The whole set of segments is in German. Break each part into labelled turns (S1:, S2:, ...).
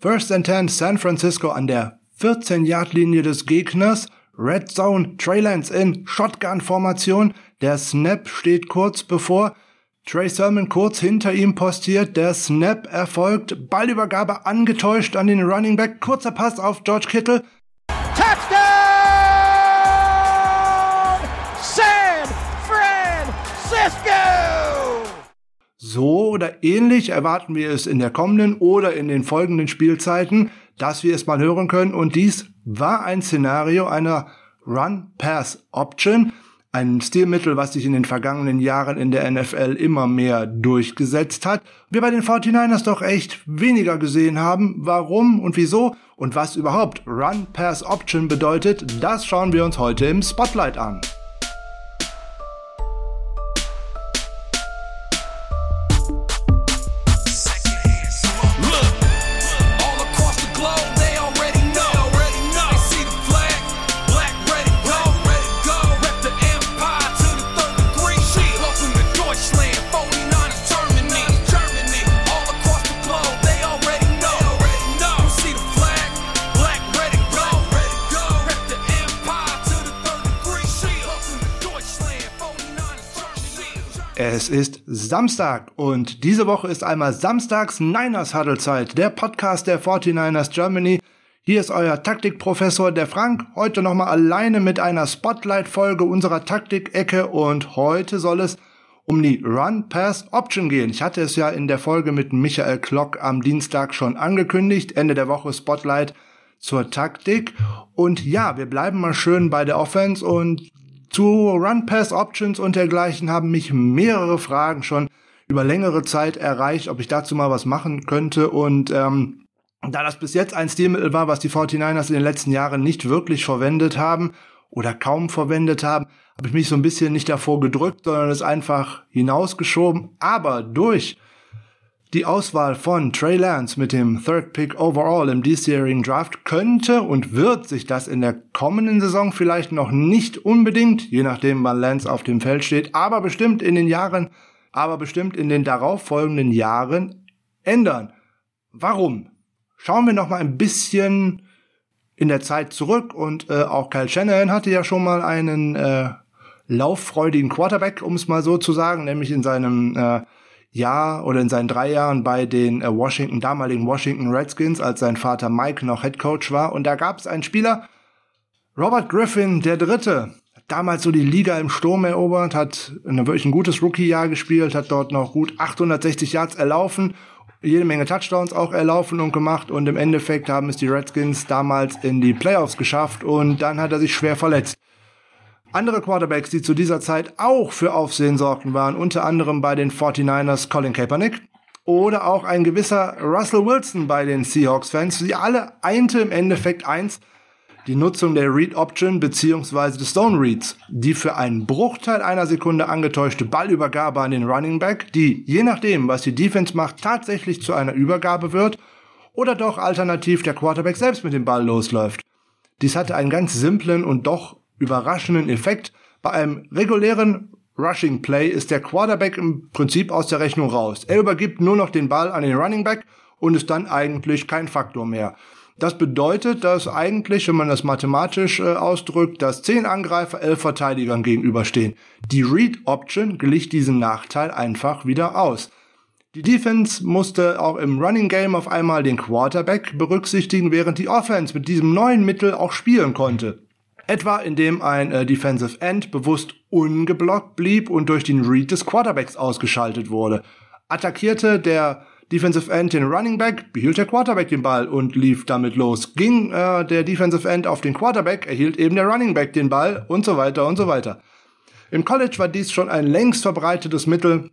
S1: First and 10 San Francisco an der 14-Yard-Linie des Gegners. Red Zone, Trey Lance in Shotgun-Formation. Der Snap steht kurz bevor. Trey Sermon kurz hinter ihm postiert. Der Snap erfolgt. Ballübergabe angetäuscht an den Running Back. Kurzer Pass auf George Kittle.
S2: Touchdown!
S1: So oder ähnlich erwarten wir es in der kommenden oder in den folgenden Spielzeiten, dass wir es mal hören können. Und dies war ein Szenario einer Run-Pass-Option ein Stilmittel, was sich in den vergangenen Jahren in der NFL immer mehr durchgesetzt hat. Wir bei den 49ers doch echt weniger gesehen haben. Warum und wieso und was überhaupt Run Pass Option bedeutet, das schauen wir uns heute im Spotlight an. Ist Samstag und diese Woche ist einmal Samstags Niners Huddle Zeit, der Podcast der 49ers Germany. Hier ist euer Taktikprofessor der Frank, heute nochmal alleine mit einer Spotlight-Folge unserer Taktik-Ecke und heute soll es um die Run-Pass-Option gehen. Ich hatte es ja in der Folge mit Michael Klock am Dienstag schon angekündigt, Ende der Woche Spotlight zur Taktik. Und ja, wir bleiben mal schön bei der Offense und zu Run-Pass-Options und dergleichen haben mich mehrere Fragen schon über längere Zeit erreicht, ob ich dazu mal was machen könnte. Und ähm, da das bis jetzt ein Stilmittel war, was die 49ers in den letzten Jahren nicht wirklich verwendet haben oder kaum verwendet haben, habe ich mich so ein bisschen nicht davor gedrückt, sondern es einfach hinausgeschoben. Aber durch die Auswahl von Trey Lance mit dem Third Pick overall im diesjährigen Draft könnte und wird sich das in der kommenden Saison vielleicht noch nicht unbedingt, je nachdem wann Lance auf dem Feld steht, aber bestimmt in den Jahren, aber bestimmt in den darauffolgenden Jahren ändern. Warum? Schauen wir noch mal ein bisschen in der Zeit zurück und äh, auch Kyle Shanahan hatte ja schon mal einen äh, lauffreudigen Quarterback, um es mal so zu sagen, nämlich in seinem äh, Jahr oder in seinen drei Jahren bei den äh, Washington, damaligen Washington Redskins, als sein Vater Mike noch Head Coach war. Und da gab es einen Spieler, Robert Griffin, der Dritte, damals so die Liga im Sturm erobert, hat ein wirklich ein gutes Rookie-Jahr gespielt, hat dort noch gut 860 Yards erlaufen, jede Menge Touchdowns auch erlaufen und gemacht und im Endeffekt haben es die Redskins damals in die Playoffs geschafft und dann hat er sich schwer verletzt. Andere Quarterbacks, die zu dieser Zeit auch für Aufsehen sorgten, waren unter anderem bei den 49ers Colin Kaepernick oder auch ein gewisser Russell Wilson bei den Seahawks-Fans. Sie alle einte im Endeffekt eins, die Nutzung der Read Option bzw. des Stone Reads, die für einen Bruchteil einer Sekunde angetäuschte Ballübergabe an den Running Back, die je nachdem, was die Defense macht, tatsächlich zu einer Übergabe wird oder doch alternativ der Quarterback selbst mit dem Ball losläuft. Dies hatte einen ganz simplen und doch überraschenden Effekt. Bei einem regulären Rushing Play ist der Quarterback im Prinzip aus der Rechnung raus. Er übergibt nur noch den Ball an den Running Back und ist dann eigentlich kein Faktor mehr. Das bedeutet, dass eigentlich, wenn man das mathematisch äh, ausdrückt, dass zehn Angreifer elf Verteidigern gegenüberstehen. Die Read Option glich diesen Nachteil einfach wieder aus. Die Defense musste auch im Running Game auf einmal den Quarterback berücksichtigen, während die Offense mit diesem neuen Mittel auch spielen konnte. Etwa indem ein äh, Defensive End bewusst ungeblockt blieb und durch den Read des Quarterbacks ausgeschaltet wurde. Attackierte der Defensive End den Running Back, behielt der Quarterback den Ball und lief damit los. Ging äh, der Defensive End auf den Quarterback, erhielt eben der Running Back den Ball und so weiter und so weiter. Im College war dies schon ein längst verbreitetes Mittel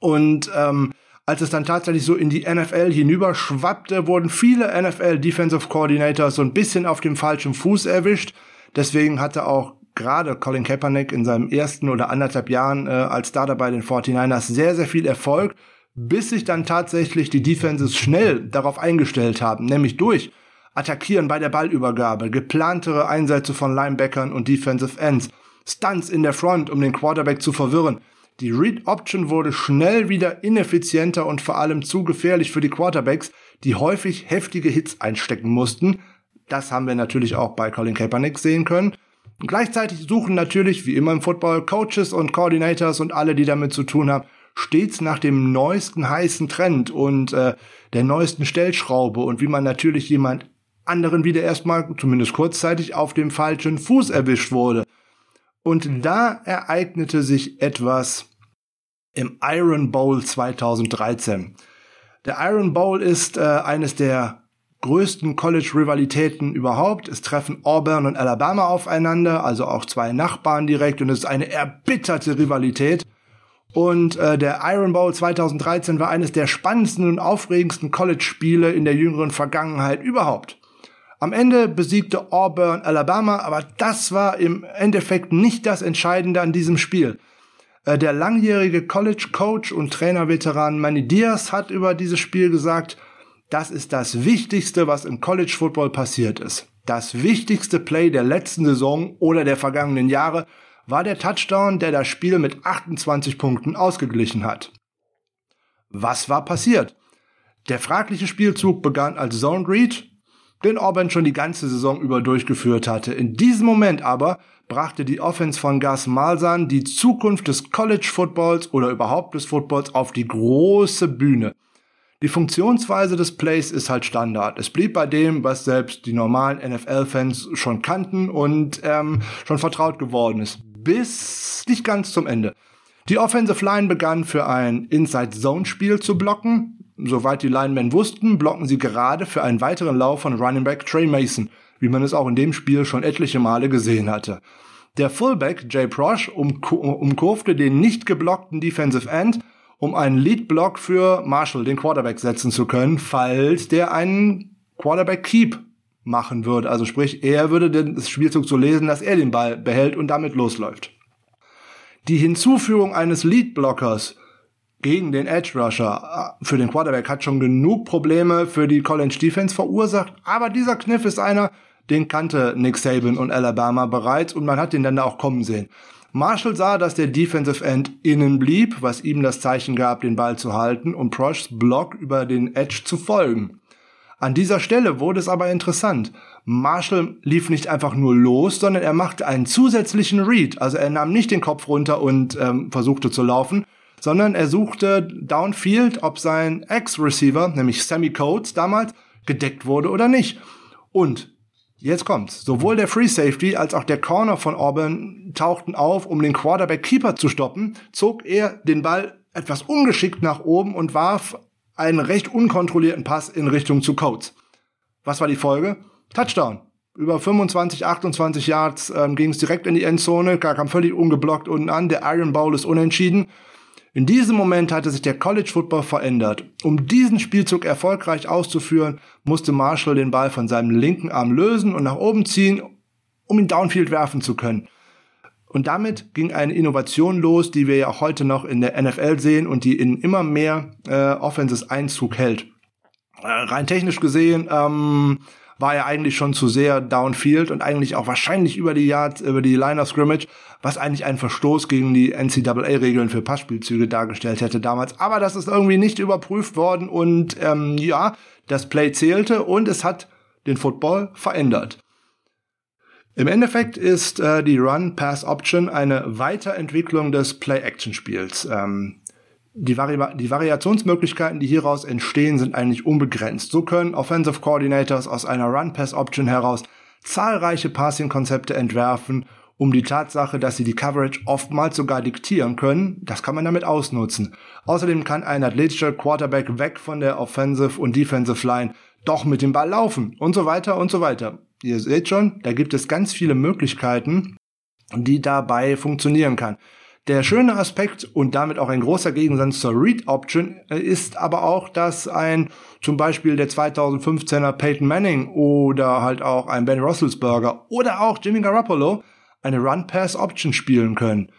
S1: und ähm, als es dann tatsächlich so in die NFL hinüberschwappte, wurden viele NFL Defensive Coordinators so ein bisschen auf dem falschen Fuß erwischt. Deswegen hatte auch gerade Colin Kaepernick in seinem ersten oder anderthalb Jahren äh, als Starter bei den 49ers sehr, sehr viel Erfolg, bis sich dann tatsächlich die Defenses schnell darauf eingestellt haben, nämlich durch Attackieren bei der Ballübergabe, geplantere Einsätze von Linebackern und Defensive Ends, Stunts in der Front, um den Quarterback zu verwirren. Die Read Option wurde schnell wieder ineffizienter und vor allem zu gefährlich für die Quarterbacks, die häufig heftige Hits einstecken mussten. Das haben wir natürlich auch bei Colin Kaepernick sehen können. Und gleichzeitig suchen natürlich, wie immer im Football, Coaches und Coordinators und alle, die damit zu tun haben, stets nach dem neuesten heißen Trend und äh, der neuesten Stellschraube und wie man natürlich jemand anderen wieder erstmal, zumindest kurzzeitig, auf dem falschen Fuß erwischt wurde. Und da ereignete sich etwas im Iron Bowl 2013. Der Iron Bowl ist äh, eines der größten College-Rivalitäten überhaupt. Es treffen Auburn und Alabama aufeinander, also auch zwei Nachbarn direkt, und es ist eine erbitterte Rivalität. Und äh, der Iron Bowl 2013 war eines der spannendsten und aufregendsten College-Spiele in der jüngeren Vergangenheit überhaupt. Am Ende besiegte Auburn Alabama, aber das war im Endeffekt nicht das Entscheidende an diesem Spiel. Äh, der langjährige College-Coach und Trainerveteran Manny Diaz hat über dieses Spiel gesagt, das ist das Wichtigste, was im College Football passiert ist. Das wichtigste Play der letzten Saison oder der vergangenen Jahre war der Touchdown, der das Spiel mit 28 Punkten ausgeglichen hat. Was war passiert? Der fragliche Spielzug begann als Zone Read, den Auburn schon die ganze Saison über durchgeführt hatte. In diesem Moment aber brachte die Offense von Gus Malzahn die Zukunft des College Footballs oder überhaupt des Footballs auf die große Bühne. Die Funktionsweise des Plays ist halt Standard. Es blieb bei dem, was selbst die normalen NFL-Fans schon kannten und ähm, schon vertraut geworden ist bis nicht ganz zum Ende. Die Offensive Line begann für ein Inside-Zone-Spiel zu blocken. Soweit die Linemen wussten, blocken sie gerade für einen weiteren Lauf von Running Back Trey Mason, wie man es auch in dem Spiel schon etliche Male gesehen hatte. Der Fullback Jay Prosh umkurfte den nicht geblockten Defensive End, um einen Lead-Block für Marshall, den Quarterback, setzen zu können, falls der einen Quarterback-Keep machen würde. Also sprich, er würde den Spielzug so lesen, dass er den Ball behält und damit losläuft. Die Hinzufügung eines Lead-Blockers gegen den Edge Rusher äh, für den Quarterback hat schon genug Probleme für die College Defense verursacht, aber dieser Kniff ist einer, den kannte Nick Saban und Alabama bereits und man hat den dann da auch kommen sehen. Marshall sah, dass der Defensive End innen blieb, was ihm das Zeichen gab, den Ball zu halten und Proshs Block über den Edge zu folgen. An dieser Stelle wurde es aber interessant. Marshall lief nicht einfach nur los, sondern er machte einen zusätzlichen Read. Also er nahm nicht den Kopf runter und ähm, versuchte zu laufen, sondern er suchte downfield, ob sein Ex-Receiver, nämlich Sammy Coates damals, gedeckt wurde oder nicht. Und jetzt kommt's. Sowohl der Free Safety als auch der Corner von Auburn tauchten auf, um den Quarterback Keeper zu stoppen, zog er den Ball etwas ungeschickt nach oben und warf einen recht unkontrollierten Pass in Richtung zu Coates. Was war die Folge? Touchdown. Über 25, 28 Yards ähm, ging es direkt in die Endzone, kam völlig ungeblockt unten an. Der Iron Bowl ist unentschieden. In diesem Moment hatte sich der College Football verändert. Um diesen Spielzug erfolgreich auszuführen, musste Marshall den Ball von seinem linken Arm lösen und nach oben ziehen, um ihn downfield werfen zu können. Und damit ging eine Innovation los, die wir ja auch heute noch in der NFL sehen und die in immer mehr äh, Offenses Einzug hält. Äh, rein technisch gesehen ähm, war er eigentlich schon zu sehr downfield und eigentlich auch wahrscheinlich über die Yards, über die Line of Scrimmage, was eigentlich einen Verstoß gegen die NCAA-Regeln für Passspielzüge dargestellt hätte damals. Aber das ist irgendwie nicht überprüft worden und ähm, ja, das Play zählte und es hat den Football verändert. Im Endeffekt ist äh, die Run-Pass-Option eine Weiterentwicklung des Play-Action-Spiels. Ähm, die, Vari die Variationsmöglichkeiten, die hieraus entstehen, sind eigentlich unbegrenzt. So können Offensive Coordinators aus einer Run-Pass-Option heraus zahlreiche Passing-Konzepte entwerfen, um die Tatsache, dass sie die Coverage oftmals sogar diktieren können, das kann man damit ausnutzen. Außerdem kann ein athletischer Quarterback weg von der Offensive und Defensive Line doch mit dem Ball laufen und so weiter und so weiter. Ihr seht schon, da gibt es ganz viele Möglichkeiten, die dabei funktionieren kann. Der schöne Aspekt und damit auch ein großer Gegensatz zur Read Option ist aber auch, dass ein zum Beispiel der 2015er Peyton Manning oder halt auch ein Ben Roethlisberger oder auch Jimmy Garoppolo eine Run-Pass Option spielen können.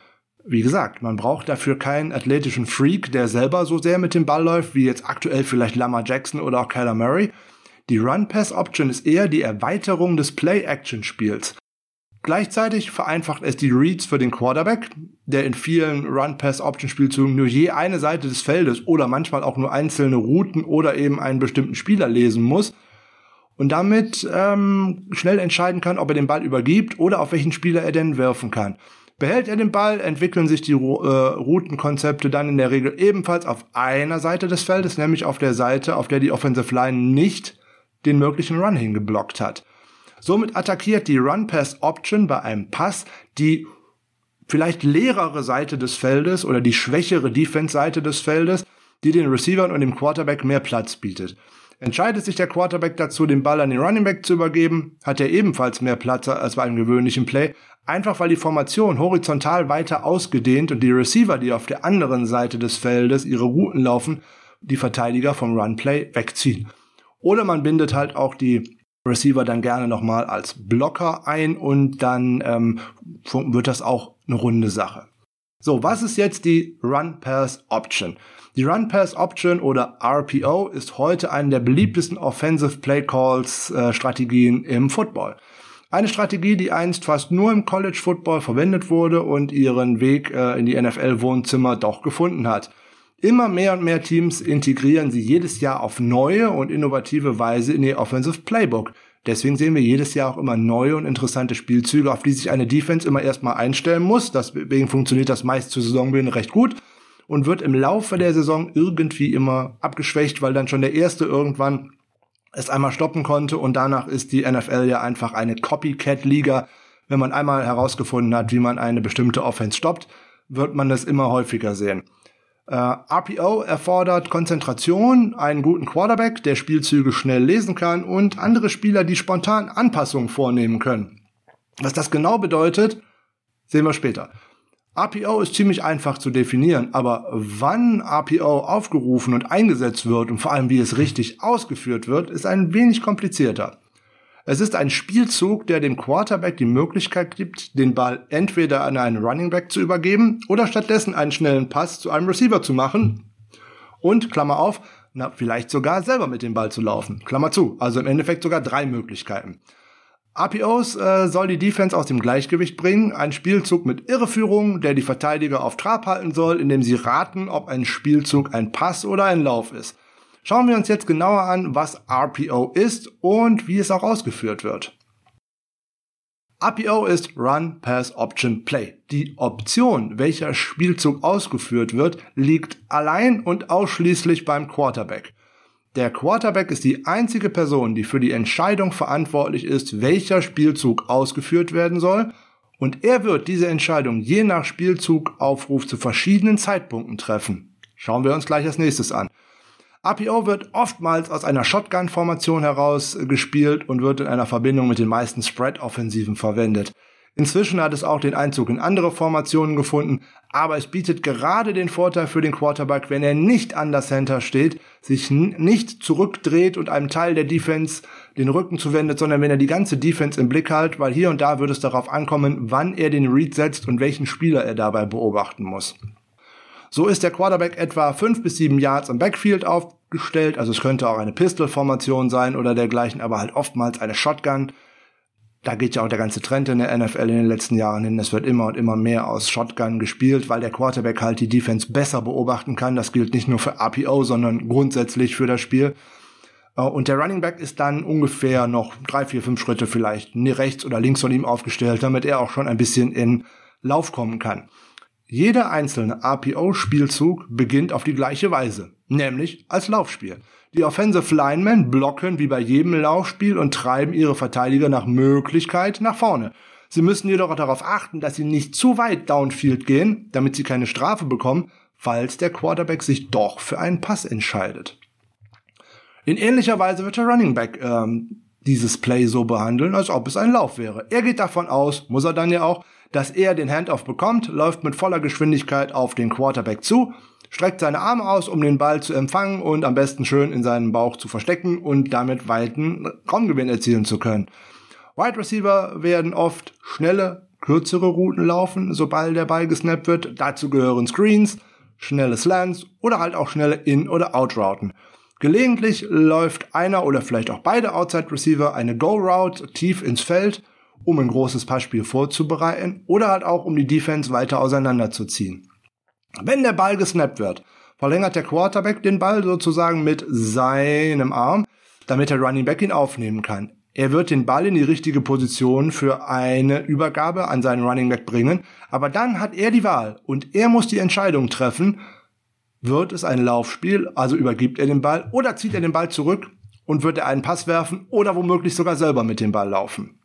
S1: Wie gesagt, man braucht dafür keinen athletischen Freak, der selber so sehr mit dem Ball läuft, wie jetzt aktuell vielleicht Lamar Jackson oder auch Kyler Murray, die Run-Pass-Option ist eher die Erweiterung des Play-Action-Spiels. Gleichzeitig vereinfacht es die Reads für den Quarterback, der in vielen Run-Pass-Option-Spielzügen nur je eine Seite des Feldes oder manchmal auch nur einzelne Routen oder eben einen bestimmten Spieler lesen muss und damit ähm, schnell entscheiden kann, ob er den Ball übergibt oder auf welchen Spieler er denn werfen kann. Behält er den Ball, entwickeln sich die äh, Routenkonzepte dann in der Regel ebenfalls auf einer Seite des Feldes, nämlich auf der Seite, auf der die Offensive Line nicht den möglichen Run hingeblockt hat. Somit attackiert die Run-Pass-Option bei einem Pass die vielleicht leerere Seite des Feldes oder die schwächere Defense-Seite des Feldes, die den Receivern und dem Quarterback mehr Platz bietet. Entscheidet sich der Quarterback dazu, den Ball an den Running Back zu übergeben, hat er ebenfalls mehr Platz als bei einem gewöhnlichen Play, einfach weil die Formation horizontal weiter ausgedehnt und die Receiver, die auf der anderen Seite des Feldes ihre Routen laufen, die Verteidiger vom Runplay wegziehen. Oder man bindet halt auch die Receiver dann gerne nochmal als Blocker ein und dann ähm, wird das auch eine runde Sache. So, was ist jetzt die Run Pass Option? Die Run Pass Option oder RPO ist heute eine der beliebtesten Offensive Play Calls äh, Strategien im Football. Eine Strategie, die einst fast nur im College Football verwendet wurde und ihren Weg äh, in die NFL Wohnzimmer doch gefunden hat. Immer mehr und mehr Teams integrieren sie jedes Jahr auf neue und innovative Weise in ihr Offensive Playbook. Deswegen sehen wir jedes Jahr auch immer neue und interessante Spielzüge, auf die sich eine Defense immer erstmal einstellen muss. Deswegen funktioniert das meist zur Saisonbeginn recht gut und wird im Laufe der Saison irgendwie immer abgeschwächt, weil dann schon der erste irgendwann es einmal stoppen konnte und danach ist die NFL ja einfach eine Copycat-Liga. Wenn man einmal herausgefunden hat, wie man eine bestimmte Offense stoppt, wird man das immer häufiger sehen. Äh, RPO erfordert Konzentration, einen guten Quarterback, der Spielzüge schnell lesen kann und andere Spieler, die spontan Anpassungen vornehmen können. Was das genau bedeutet, sehen wir später. RPO ist ziemlich einfach zu definieren, aber wann RPO aufgerufen und eingesetzt wird und vor allem wie es richtig ausgeführt wird, ist ein wenig komplizierter. Es ist ein Spielzug, der dem Quarterback die Möglichkeit gibt, den Ball entweder an einen Running Back zu übergeben oder stattdessen einen schnellen Pass zu einem Receiver zu machen und, Klammer auf, na, vielleicht sogar selber mit dem Ball zu laufen. Klammer zu. Also im Endeffekt sogar drei Möglichkeiten. RPOs äh, soll die Defense aus dem Gleichgewicht bringen. Ein Spielzug mit Irreführung, der die Verteidiger auf Trab halten soll, indem sie raten, ob ein Spielzug ein Pass oder ein Lauf ist. Schauen wir uns jetzt genauer an, was RPO ist und wie es auch ausgeführt wird. RPO ist Run, Pass, Option, Play. Die Option, welcher Spielzug ausgeführt wird, liegt allein und ausschließlich beim Quarterback. Der Quarterback ist die einzige Person, die für die Entscheidung verantwortlich ist, welcher Spielzug ausgeführt werden soll, und er wird diese Entscheidung je nach Spielzugaufruf zu verschiedenen Zeitpunkten treffen. Schauen wir uns gleich als nächstes an. APO wird oftmals aus einer Shotgun-Formation heraus gespielt und wird in einer Verbindung mit den meisten Spread-Offensiven verwendet. Inzwischen hat es auch den Einzug in andere Formationen gefunden, aber es bietet gerade den Vorteil für den Quarterback, wenn er nicht an der Center steht, sich nicht zurückdreht und einem Teil der Defense den Rücken zuwendet, sondern wenn er die ganze Defense im Blick hat, weil hier und da wird es darauf ankommen, wann er den Read setzt und welchen Spieler er dabei beobachten muss. So ist der Quarterback etwa fünf bis sieben Yards im Backfield aufgestellt. Also es könnte auch eine Pistol-Formation sein oder dergleichen, aber halt oftmals eine Shotgun. Da geht ja auch der ganze Trend in der NFL in den letzten Jahren hin. Es wird immer und immer mehr aus Shotgun gespielt, weil der Quarterback halt die Defense besser beobachten kann. Das gilt nicht nur für RPO, sondern grundsätzlich für das Spiel. Äh, und der Running Back ist dann ungefähr noch drei, vier, fünf Schritte vielleicht rechts oder links von ihm aufgestellt, damit er auch schon ein bisschen in Lauf kommen kann. Jeder einzelne RPO-Spielzug beginnt auf die gleiche Weise, nämlich als Laufspiel. Die Offensive Linemen blocken wie bei jedem Laufspiel und treiben ihre Verteidiger nach Möglichkeit nach vorne. Sie müssen jedoch darauf achten, dass sie nicht zu weit downfield gehen, damit sie keine Strafe bekommen, falls der Quarterback sich doch für einen Pass entscheidet. In ähnlicher Weise wird der Running Back ähm, dieses Play so behandeln, als ob es ein Lauf wäre. Er geht davon aus, muss er dann ja auch, dass er den Handoff bekommt, läuft mit voller Geschwindigkeit auf den Quarterback zu, streckt seine Arme aus, um den Ball zu empfangen und am besten schön in seinen Bauch zu verstecken und damit weiten Raumgewinn erzielen zu können. Wide Receiver werden oft schnelle, kürzere Routen laufen, sobald der Ball gesnappt wird. Dazu gehören Screens, schnelle Slants oder halt auch schnelle In- oder Out-Routen. Gelegentlich läuft einer oder vielleicht auch beide Outside Receiver eine Go-Route tief ins Feld um ein großes Passspiel vorzubereiten oder halt auch um die Defense weiter auseinanderzuziehen. Wenn der Ball gesnappt wird, verlängert der Quarterback den Ball sozusagen mit seinem Arm, damit der Running Back ihn aufnehmen kann. Er wird den Ball in die richtige Position für eine Übergabe an seinen Running Back bringen, aber dann hat er die Wahl und er muss die Entscheidung treffen, wird es ein Laufspiel, also übergibt er den Ball oder zieht er den Ball zurück und wird er einen Pass werfen oder womöglich sogar selber mit dem Ball laufen.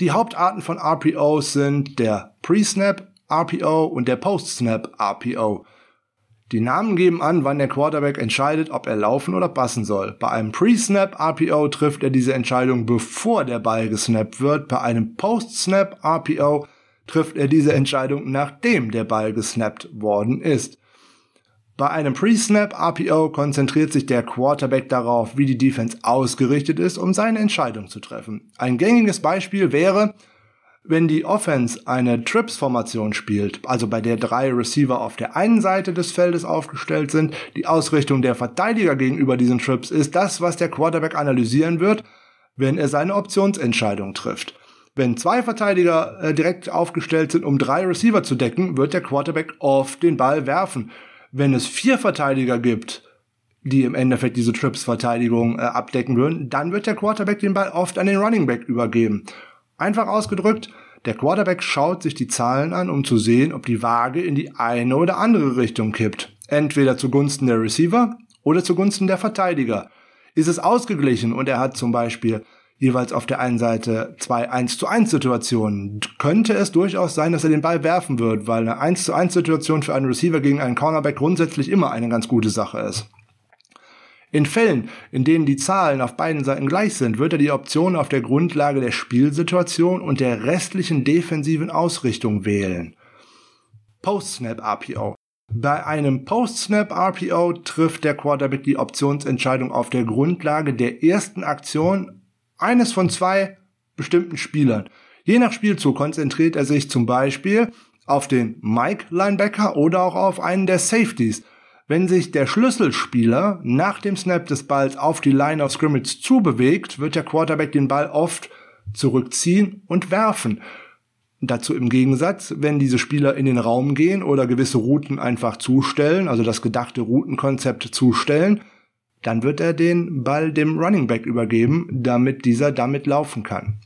S1: Die Hauptarten von RPOs sind der Pre-Snap RPO und der Post-Snap RPO. Die Namen geben an, wann der Quarterback entscheidet, ob er laufen oder passen soll. Bei einem Pre-Snap RPO trifft er diese Entscheidung, bevor der Ball gesnappt wird. Bei einem Post-Snap RPO trifft er diese Entscheidung, nachdem der Ball gesnappt worden ist. Bei einem Pre-Snap RPO konzentriert sich der Quarterback darauf, wie die Defense ausgerichtet ist, um seine Entscheidung zu treffen. Ein gängiges Beispiel wäre, wenn die Offense eine Trips-Formation spielt, also bei der drei Receiver auf der einen Seite des Feldes aufgestellt sind, die Ausrichtung der Verteidiger gegenüber diesen Trips ist das, was der Quarterback analysieren wird, wenn er seine Optionsentscheidung trifft. Wenn zwei Verteidiger äh, direkt aufgestellt sind, um drei Receiver zu decken, wird der Quarterback oft den Ball werfen. Wenn es vier Verteidiger gibt, die im Endeffekt diese Trips-Verteidigung äh, abdecken würden, dann wird der Quarterback den Ball oft an den Running Back übergeben. Einfach ausgedrückt, der Quarterback schaut sich die Zahlen an, um zu sehen, ob die Waage in die eine oder andere Richtung kippt. Entweder zugunsten der Receiver oder zugunsten der Verteidiger. Ist es ausgeglichen und er hat zum Beispiel jeweils auf der einen Seite zwei 1 zu 1 Situationen, könnte es durchaus sein, dass er den Ball werfen wird, weil eine 1 zu 1 Situation für einen Receiver gegen einen Cornerback grundsätzlich immer eine ganz gute Sache ist. In Fällen, in denen die Zahlen auf beiden Seiten gleich sind, wird er die Option auf der Grundlage der Spielsituation und der restlichen defensiven Ausrichtung wählen. Post-Snap RPO. Bei einem Post-Snap RPO trifft der Quarterback die Optionsentscheidung auf der Grundlage der ersten Aktion eines von zwei bestimmten Spielern. Je nach Spielzug konzentriert er sich zum Beispiel auf den Mike Linebacker oder auch auf einen der Safeties – wenn sich der Schlüsselspieler nach dem Snap des Balls auf die Line of Scrimmage zubewegt, wird der Quarterback den Ball oft zurückziehen und werfen. Dazu im Gegensatz, wenn diese Spieler in den Raum gehen oder gewisse Routen einfach zustellen, also das gedachte Routenkonzept zustellen, dann wird er den Ball dem Running Back übergeben, damit dieser damit laufen kann.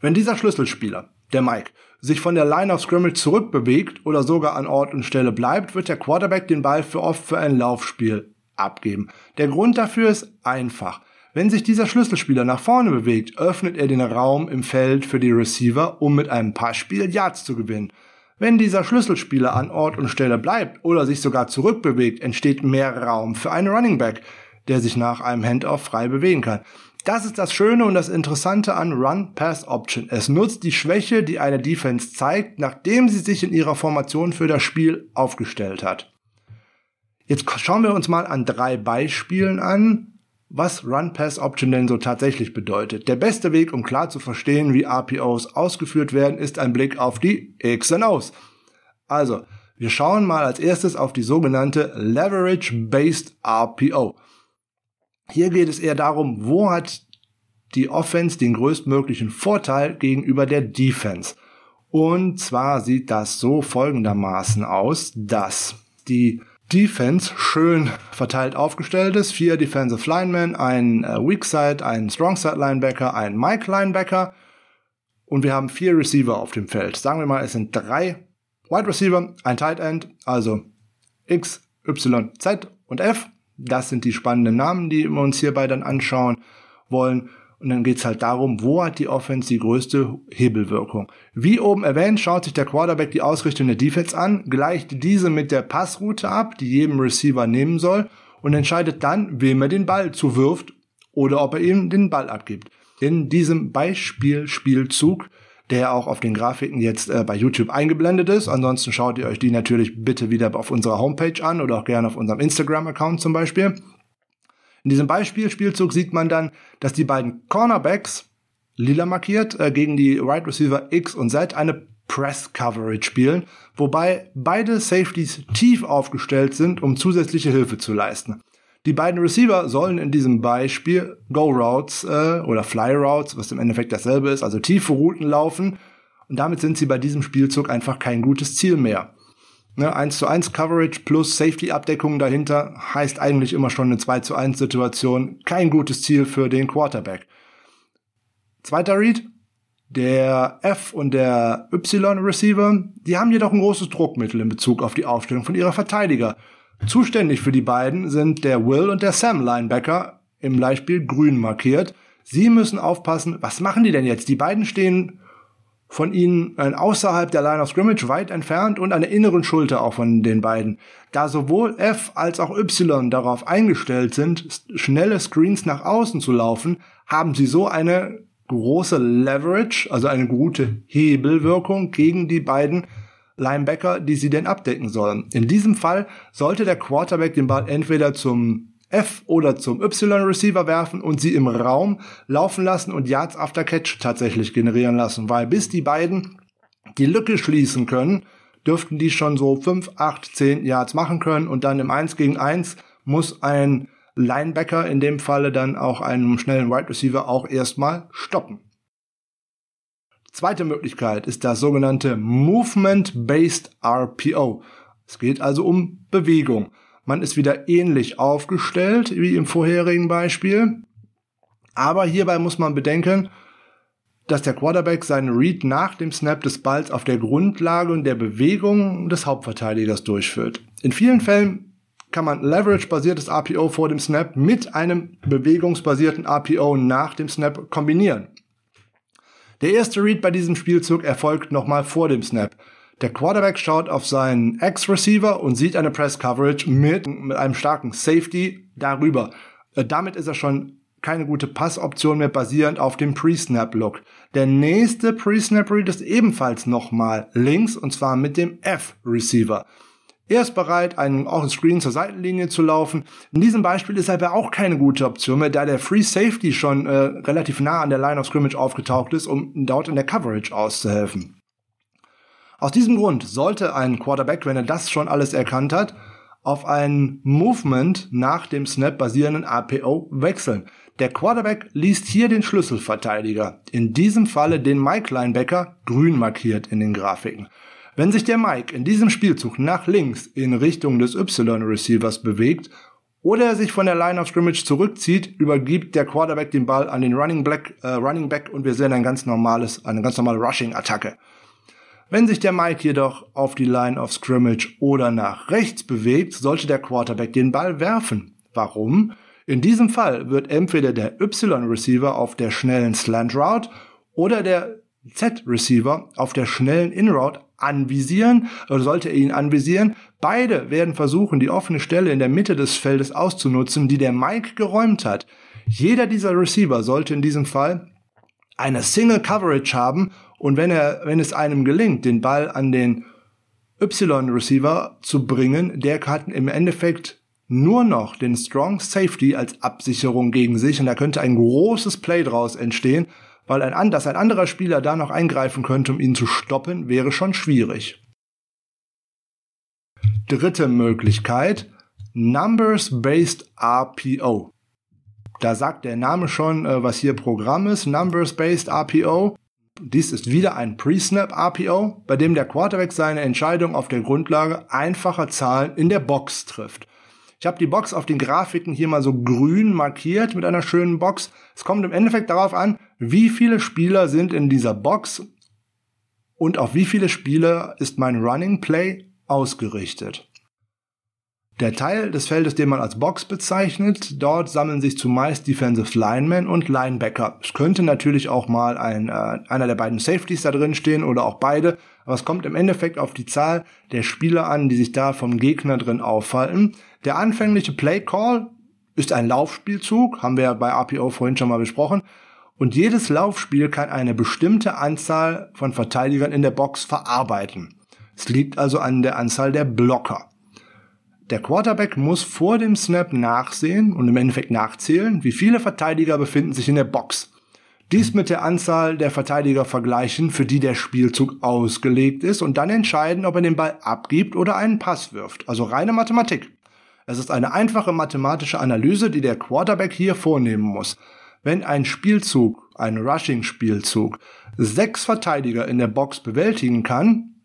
S1: Wenn dieser Schlüsselspieler, der Mike, sich von der Line of Scrimmage zurückbewegt oder sogar an Ort und Stelle bleibt, wird der Quarterback den Ball für oft für ein Laufspiel abgeben. Der Grund dafür ist einfach. Wenn sich dieser Schlüsselspieler nach vorne bewegt, öffnet er den Raum im Feld für die Receiver, um mit einem Passspiel Yards zu gewinnen. Wenn dieser Schlüsselspieler an Ort und Stelle bleibt oder sich sogar zurückbewegt, entsteht mehr Raum für einen Running Back, der sich nach einem Handoff frei bewegen kann. Das ist das Schöne und das Interessante an Run-Pass-Option. Es nutzt die Schwäche, die eine Defense zeigt, nachdem sie sich in ihrer Formation für das Spiel aufgestellt hat. Jetzt schauen wir uns mal an drei Beispielen an, was Run-Pass-Option denn so tatsächlich bedeutet. Der beste Weg, um klar zu verstehen, wie RPOs ausgeführt werden, ist ein Blick auf die X und O's. Also, wir schauen mal als erstes auf die sogenannte Leverage-Based RPO. Hier geht es eher darum, wo hat die Offense den größtmöglichen Vorteil gegenüber der Defense. Und zwar sieht das so folgendermaßen aus, dass die Defense schön verteilt aufgestellt ist. Vier Defensive Linemen, ein äh, Weak Side, ein Strong Side Linebacker, ein Mike Linebacker. Und wir haben vier Receiver auf dem Feld. Sagen wir mal, es sind drei Wide Receiver, ein Tight End, also X, Y, Z und F. Das sind die spannenden Namen, die wir uns hierbei dann anschauen wollen. Und dann geht's halt darum, wo hat die Offense die größte Hebelwirkung. Wie oben erwähnt, schaut sich der Quarterback die Ausrichtung der Defense an, gleicht diese mit der Passroute ab, die jedem Receiver nehmen soll, und entscheidet dann, wem er den Ball zuwirft oder ob er ihm den Ball abgibt. In diesem Beispielspielzug der auch auf den Grafiken jetzt äh, bei YouTube eingeblendet ist. Ansonsten schaut ihr euch die natürlich bitte wieder auf unserer Homepage an oder auch gerne auf unserem Instagram-Account zum Beispiel. In diesem Beispielspielzug sieht man dann, dass die beiden Cornerbacks, lila markiert, äh, gegen die Right Receiver X und Z eine Press Coverage spielen, wobei beide Safeties tief aufgestellt sind, um zusätzliche Hilfe zu leisten. Die beiden Receiver sollen in diesem Beispiel Go Routes äh, oder Fly Routes, was im Endeffekt dasselbe ist, also tiefe Routen laufen. Und damit sind sie bei diesem Spielzug einfach kein gutes Ziel mehr. Ne, 1 zu 1 Coverage plus Safety-Abdeckung dahinter heißt eigentlich immer schon eine 2 zu 1 Situation. Kein gutes Ziel für den Quarterback. Zweiter Read. Der F und der Y Receiver, die haben jedoch ein großes Druckmittel in Bezug auf die Aufstellung von ihrer Verteidiger. Zuständig für die beiden sind der Will und der Sam Linebacker, im Beispiel grün markiert. Sie müssen aufpassen, was machen die denn jetzt? Die beiden stehen von ihnen äh, außerhalb der Line of Scrimmage weit entfernt und an der inneren Schulter auch von den beiden. Da sowohl F als auch Y darauf eingestellt sind, schnelle Screens nach außen zu laufen, haben sie so eine große Leverage, also eine gute Hebelwirkung gegen die beiden Linebacker, die sie denn abdecken sollen. In diesem Fall sollte der Quarterback den Ball entweder zum F oder zum Y-Receiver werfen und sie im Raum laufen lassen und Yards after Catch tatsächlich generieren lassen, weil bis die beiden die Lücke schließen können, dürften die schon so 5, 8, 10 Yards machen können und dann im 1 gegen 1 muss ein Linebacker in dem Falle dann auch einen schnellen Wide Receiver auch erstmal stoppen. Zweite Möglichkeit ist das sogenannte Movement-Based RPO. Es geht also um Bewegung. Man ist wieder ähnlich aufgestellt wie im vorherigen Beispiel. Aber hierbei muss man bedenken, dass der Quarterback seinen Read nach dem Snap des Balls auf der Grundlage der Bewegung des Hauptverteidigers durchführt. In vielen Fällen kann man Leverage-basiertes RPO vor dem Snap mit einem bewegungsbasierten RPO nach dem Snap kombinieren. Der erste Read bei diesem Spielzug erfolgt nochmal vor dem Snap. Der Quarterback schaut auf seinen Ex-Receiver und sieht eine Press-Coverage mit, mit einem starken Safety darüber. Äh, damit ist er schon keine gute Passoption mehr basierend auf dem Pre-Snap-Look. Der nächste Pre-Snap-Read ist ebenfalls nochmal links und zwar mit dem F-Receiver. Er ist bereit, einen, einen Screen zur Seitenlinie zu laufen. In diesem Beispiel ist er aber auch keine gute Option mehr, da der Free Safety schon äh, relativ nah an der Line of Scrimmage aufgetaucht ist, um dort in der Coverage auszuhelfen. Aus diesem Grund sollte ein Quarterback, wenn er das schon alles erkannt hat, auf ein Movement nach dem Snap basierenden APO wechseln. Der Quarterback liest hier den Schlüsselverteidiger, in diesem Falle den Mike Linebacker, grün markiert in den Grafiken. Wenn sich der Mike in diesem Spielzug nach links in Richtung des Y-Receivers bewegt oder er sich von der Line of Scrimmage zurückzieht, übergibt der Quarterback den Ball an den Running, Black, äh, Running Back und wir sehen ein ganz normales, eine ganz normale Rushing-Attacke. Wenn sich der Mike jedoch auf die Line of Scrimmage oder nach rechts bewegt, sollte der Quarterback den Ball werfen. Warum? In diesem Fall wird entweder der Y-Receiver auf der schnellen Slant Route oder der Z-Receiver auf der schnellen In-Route anvisieren oder sollte er ihn anvisieren. Beide werden versuchen, die offene Stelle in der Mitte des Feldes auszunutzen, die der Mike geräumt hat. Jeder dieser Receiver sollte in diesem Fall eine Single Coverage haben und wenn er, wenn es einem gelingt, den Ball an den Y-Receiver zu bringen, der hat im Endeffekt nur noch den Strong Safety als Absicherung gegen sich und da könnte ein großes Play draus entstehen, weil ein, dass ein anderer Spieler da noch eingreifen könnte, um ihn zu stoppen, wäre schon schwierig. Dritte Möglichkeit, Numbers-Based RPO. Da sagt der Name schon, äh, was hier Programm ist, Numbers-Based RPO. Dies ist wieder ein Pre-Snap RPO, bei dem der Quarterback seine Entscheidung auf der Grundlage einfacher Zahlen in der Box trifft. Ich habe die Box auf den Grafiken hier mal so grün markiert mit einer schönen Box. Es kommt im Endeffekt darauf an, wie viele Spieler sind in dieser Box und auf wie viele Spieler ist mein Running Play ausgerichtet. Der Teil des Feldes, den man als Box bezeichnet, dort sammeln sich zumeist Defensive Linemen und Linebacker. Es könnte natürlich auch mal ein, äh, einer der beiden Safeties da drin stehen oder auch beide, aber es kommt im Endeffekt auf die Zahl der Spieler an, die sich da vom Gegner drin aufhalten. Der anfängliche Play Call ist ein Laufspielzug, haben wir ja bei RPO vorhin schon mal besprochen, und jedes Laufspiel kann eine bestimmte Anzahl von Verteidigern in der Box verarbeiten. Es liegt also an der Anzahl der Blocker. Der Quarterback muss vor dem Snap nachsehen und im Endeffekt nachzählen, wie viele Verteidiger befinden sich in der Box. Dies mit der Anzahl der Verteidiger vergleichen, für die der Spielzug ausgelegt ist und dann entscheiden, ob er den Ball abgibt oder einen Pass wirft. Also reine Mathematik. Es ist eine einfache mathematische Analyse, die der Quarterback hier vornehmen muss. Wenn ein Spielzug, ein Rushing-Spielzug, sechs Verteidiger in der Box bewältigen kann,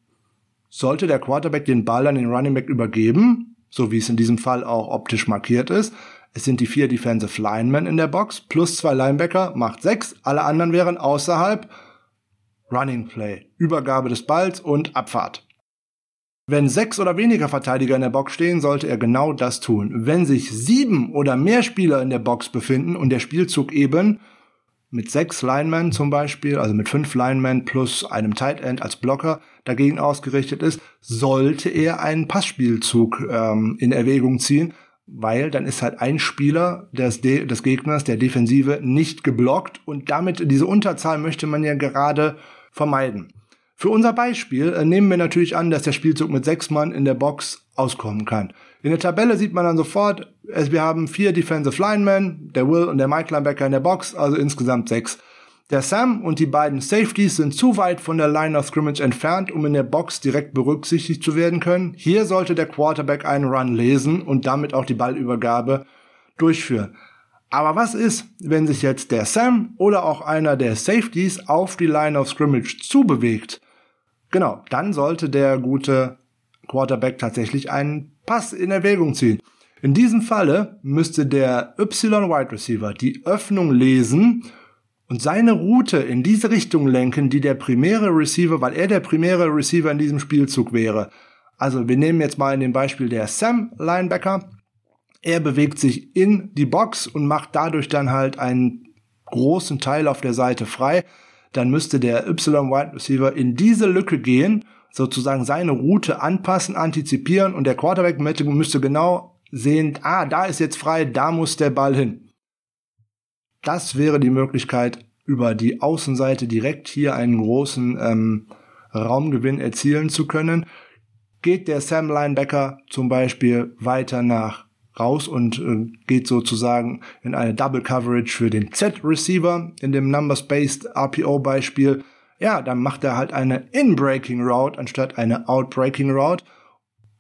S1: sollte der Quarterback den Ball an den Running Back übergeben, so wie es in diesem Fall auch optisch markiert ist. Es sind die vier Defensive Linemen in der Box plus zwei Linebacker, macht sechs. Alle anderen wären außerhalb. Running Play, Übergabe des Balls und Abfahrt. Wenn sechs oder weniger Verteidiger in der Box stehen, sollte er genau das tun. Wenn sich sieben oder mehr Spieler in der Box befinden und der Spielzug eben mit sechs Linemen zum Beispiel, also mit fünf Linemen plus einem Tight End als Blocker dagegen ausgerichtet ist, sollte er einen Passspielzug ähm, in Erwägung ziehen, weil dann ist halt ein Spieler des, De des Gegners, der Defensive, nicht geblockt und damit diese Unterzahl möchte man ja gerade vermeiden. Für unser Beispiel äh, nehmen wir natürlich an, dass der Spielzug mit sechs Mann in der Box auskommen kann. In der Tabelle sieht man dann sofort, wir haben vier Defensive Linemen, der Will und der Mike Linebacker in der Box, also insgesamt sechs. Der Sam und die beiden Safeties sind zu weit von der Line of Scrimmage entfernt, um in der Box direkt berücksichtigt zu werden können. Hier sollte der Quarterback einen Run lesen und damit auch die Ballübergabe durchführen. Aber was ist, wenn sich jetzt der Sam oder auch einer der Safeties auf die Line of Scrimmage zubewegt? Genau, dann sollte der gute Quarterback tatsächlich einen Pass in Erwägung ziehen. In diesem Falle müsste der Y-Wide Receiver die Öffnung lesen und seine Route in diese Richtung lenken, die der primäre Receiver, weil er der primäre Receiver in diesem Spielzug wäre. Also wir nehmen jetzt mal in dem Beispiel der Sam Linebacker. Er bewegt sich in die Box und macht dadurch dann halt einen großen Teil auf der Seite frei dann müsste der Y-Wide Receiver in diese Lücke gehen, sozusagen seine Route anpassen, antizipieren und der Quarterback müsste genau sehen, ah, da ist jetzt frei, da muss der Ball hin. Das wäre die Möglichkeit, über die Außenseite direkt hier einen großen ähm, Raumgewinn erzielen zu können. Geht der Sam Linebacker zum Beispiel weiter nach raus und äh, geht sozusagen in eine Double Coverage für den Z-Receiver in dem Numbers-Based RPO-Beispiel. Ja, dann macht er halt eine In-Breaking Route anstatt eine Out-Breaking Route.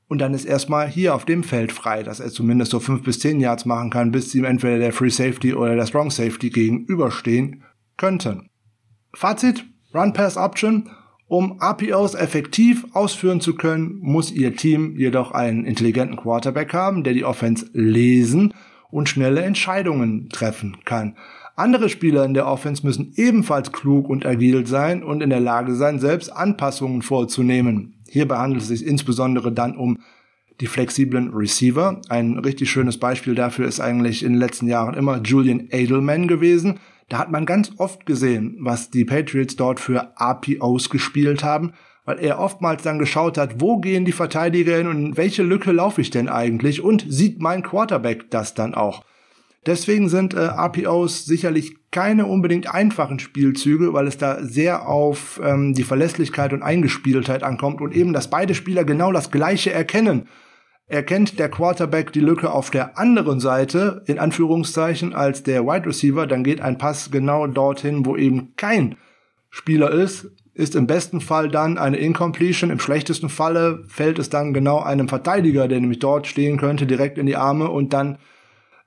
S1: Und dann ist erstmal hier auf dem Feld frei, dass er zumindest so fünf bis zehn Yards machen kann, bis ihm entweder der Free Safety oder der Strong Safety gegenüberstehen könnten. Fazit, Run Pass Option um RPOs effektiv ausführen zu können, muss Ihr Team jedoch einen intelligenten Quarterback haben, der die Offense lesen und schnelle Entscheidungen treffen kann. Andere Spieler in der Offense müssen ebenfalls klug und agil sein und in der Lage sein, selbst Anpassungen vorzunehmen. Hierbei handelt es sich insbesondere dann um die flexiblen Receiver. Ein richtig schönes Beispiel dafür ist eigentlich in den letzten Jahren immer Julian Edelman gewesen, da hat man ganz oft gesehen, was die Patriots dort für RPOs gespielt haben, weil er oftmals dann geschaut hat, wo gehen die Verteidiger hin und in welche Lücke laufe ich denn eigentlich und sieht mein Quarterback das dann auch. Deswegen sind äh, RPOs sicherlich keine unbedingt einfachen Spielzüge, weil es da sehr auf ähm, die Verlässlichkeit und Eingespieltheit ankommt und eben, dass beide Spieler genau das Gleiche erkennen erkennt der Quarterback die Lücke auf der anderen Seite, in Anführungszeichen, als der Wide Receiver, dann geht ein Pass genau dorthin, wo eben kein Spieler ist, ist im besten Fall dann eine Incompletion, im schlechtesten Falle fällt es dann genau einem Verteidiger, der nämlich dort stehen könnte, direkt in die Arme und dann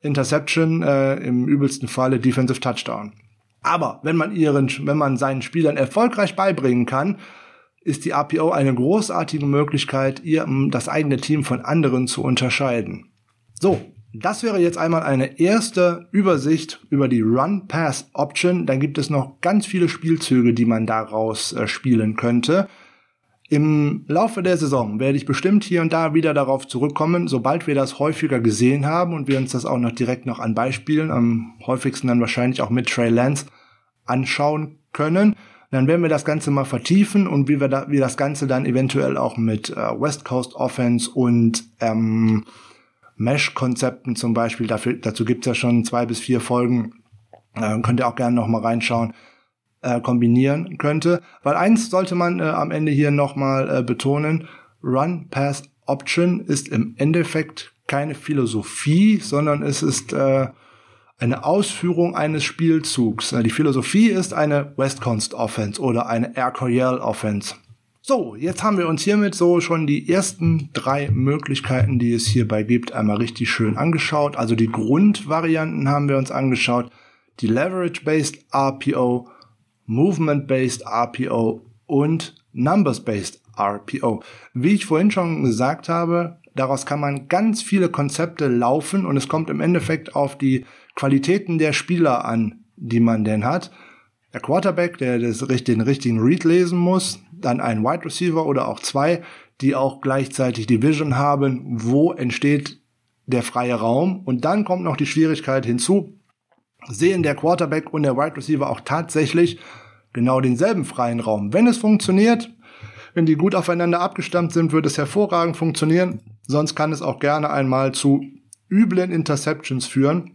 S1: Interception, äh, im übelsten Falle Defensive Touchdown. Aber wenn man ihren, wenn man seinen Spielern erfolgreich beibringen kann, ist die RPO eine großartige Möglichkeit, ihr das eigene Team von anderen zu unterscheiden. So, das wäre jetzt einmal eine erste Übersicht über die Run-Pass-Option. Dann gibt es noch ganz viele Spielzüge, die man daraus äh, spielen könnte. Im Laufe der Saison werde ich bestimmt hier und da wieder darauf zurückkommen, sobald wir das häufiger gesehen haben und wir uns das auch noch direkt noch an Beispielen, am häufigsten dann wahrscheinlich auch mit Trey Lance, anschauen können dann werden wir das Ganze mal vertiefen und wie wir, da, wie das Ganze dann eventuell auch mit äh, West Coast Offense und ähm, Mesh-Konzepten zum Beispiel, dafür, dazu gibt's ja schon zwei bis vier Folgen, äh, könnt ihr auch gerne noch mal reinschauen, äh, kombinieren könnte. Weil eins sollte man äh, am Ende hier noch mal äh, betonen, Run, Pass, Option ist im Endeffekt keine Philosophie, sondern es ist äh, eine Ausführung eines Spielzugs. Die Philosophie ist eine West Coast Offense oder eine Air Coryell Offense. So, jetzt haben wir uns hiermit so schon die ersten drei Möglichkeiten, die es hierbei gibt, einmal richtig schön angeschaut. Also die Grundvarianten haben wir uns angeschaut. Die Leverage-Based RPO, Movement-Based RPO und Numbers-Based RPO. Wie ich vorhin schon gesagt habe, daraus kann man ganz viele Konzepte laufen und es kommt im Endeffekt auf die Qualitäten der Spieler an, die man denn hat. Der Quarterback, der das, den richtigen Read lesen muss, dann ein Wide Receiver oder auch zwei, die auch gleichzeitig die Vision haben, wo entsteht der freie Raum. Und dann kommt noch die Schwierigkeit hinzu, sehen der Quarterback und der Wide Receiver auch tatsächlich genau denselben freien Raum. Wenn es funktioniert, wenn die gut aufeinander abgestammt sind, wird es hervorragend funktionieren. Sonst kann es auch gerne einmal zu üblen Interceptions führen.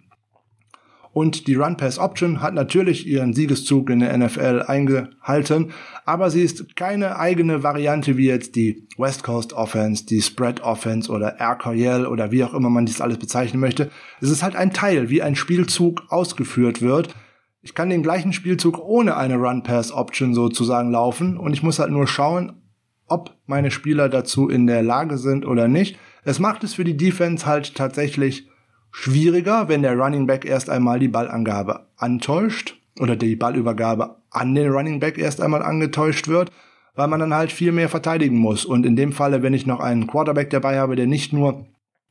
S1: Und die Run-Pass-Option hat natürlich ihren Siegeszug in der NFL eingehalten, aber sie ist keine eigene Variante wie jetzt die West Coast Offense, die Spread Offense oder Air Coryell oder wie auch immer man dies alles bezeichnen möchte. Es ist halt ein Teil, wie ein Spielzug ausgeführt wird. Ich kann den gleichen Spielzug ohne eine Run-Pass-Option sozusagen laufen und ich muss halt nur schauen, ob meine Spieler dazu in der Lage sind oder nicht. Es macht es für die Defense halt tatsächlich schwieriger, wenn der Running Back erst einmal die Ballangabe antäuscht oder die Ballübergabe an den Running Back erst einmal angetäuscht wird, weil man dann halt viel mehr verteidigen muss. Und in dem Falle, wenn ich noch einen Quarterback dabei habe, der nicht nur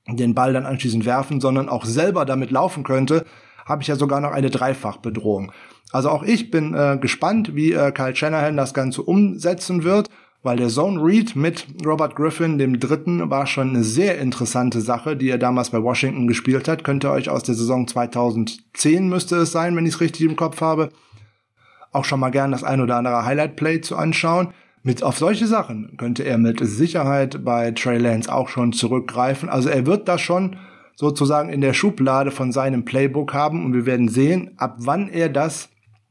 S1: den Ball dann anschließend werfen, sondern auch selber damit laufen könnte, habe ich ja sogar noch eine Dreifachbedrohung. Also auch ich bin äh, gespannt, wie äh, Kyle Shanahan das Ganze umsetzen wird weil der Zone Read mit Robert Griffin, dem Dritten, war schon eine sehr interessante Sache, die er damals bei Washington gespielt hat. Könnt ihr euch aus der Saison 2010 müsste es sein, wenn ich es richtig im Kopf habe, auch schon mal gern das ein oder andere Highlight Play zu anschauen. Mit auf solche Sachen könnte er mit Sicherheit bei Trey Lance auch schon zurückgreifen. Also er wird das schon sozusagen in der Schublade von seinem Playbook haben und wir werden sehen, ab wann er das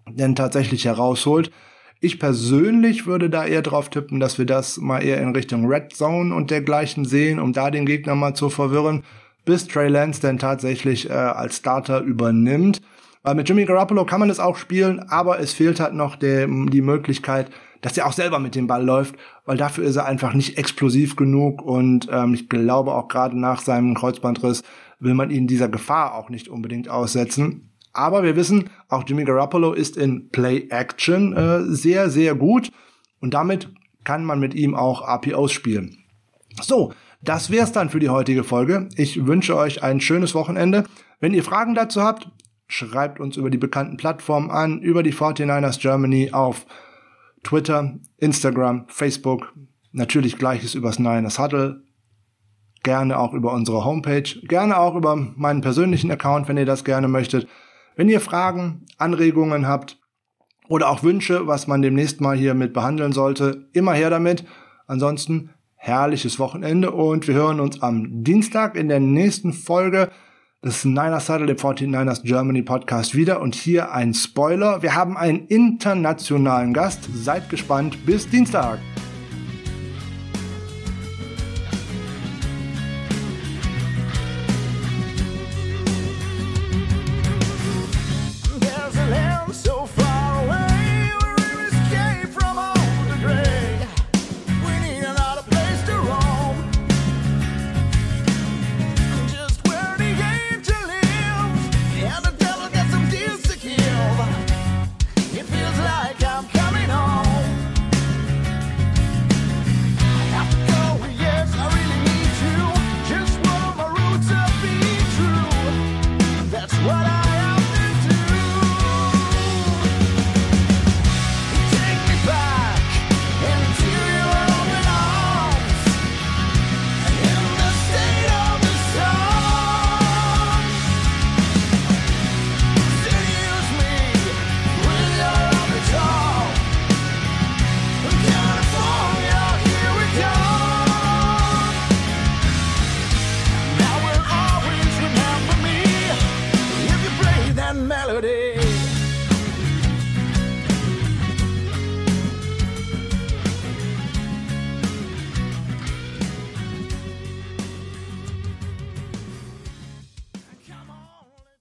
S1: denn tatsächlich herausholt. Ich persönlich würde da eher drauf tippen, dass wir das mal eher in Richtung Red Zone und dergleichen sehen, um da den Gegner mal zu verwirren, bis Trey Lance denn tatsächlich äh, als Starter übernimmt. Weil mit Jimmy Garoppolo kann man es auch spielen, aber es fehlt halt noch der, die Möglichkeit, dass er auch selber mit dem Ball läuft, weil dafür ist er einfach nicht explosiv genug und ähm, ich glaube auch gerade nach seinem Kreuzbandriss will man ihn dieser Gefahr auch nicht unbedingt aussetzen. Aber wir wissen, auch Jimmy Garoppolo ist in Play-Action äh, sehr, sehr gut. Und damit kann man mit ihm auch APOs spielen. So, das wär's dann für die heutige Folge. Ich wünsche euch ein schönes Wochenende. Wenn ihr Fragen dazu habt, schreibt uns über die bekannten Plattformen an, über die 49ers Germany auf Twitter, Instagram, Facebook, natürlich gleiches übers Niners Huddle, gerne auch über unsere Homepage, gerne auch über meinen persönlichen Account, wenn ihr das gerne möchtet. Wenn ihr Fragen, Anregungen habt oder auch Wünsche, was man demnächst mal hier mit behandeln sollte, immer her damit. Ansonsten herrliches Wochenende und wir hören uns am Dienstag in der nächsten Folge des Niners Saddle, dem 49ers Germany Podcast wieder. Und hier ein Spoiler. Wir haben einen internationalen Gast. Seid gespannt. Bis Dienstag.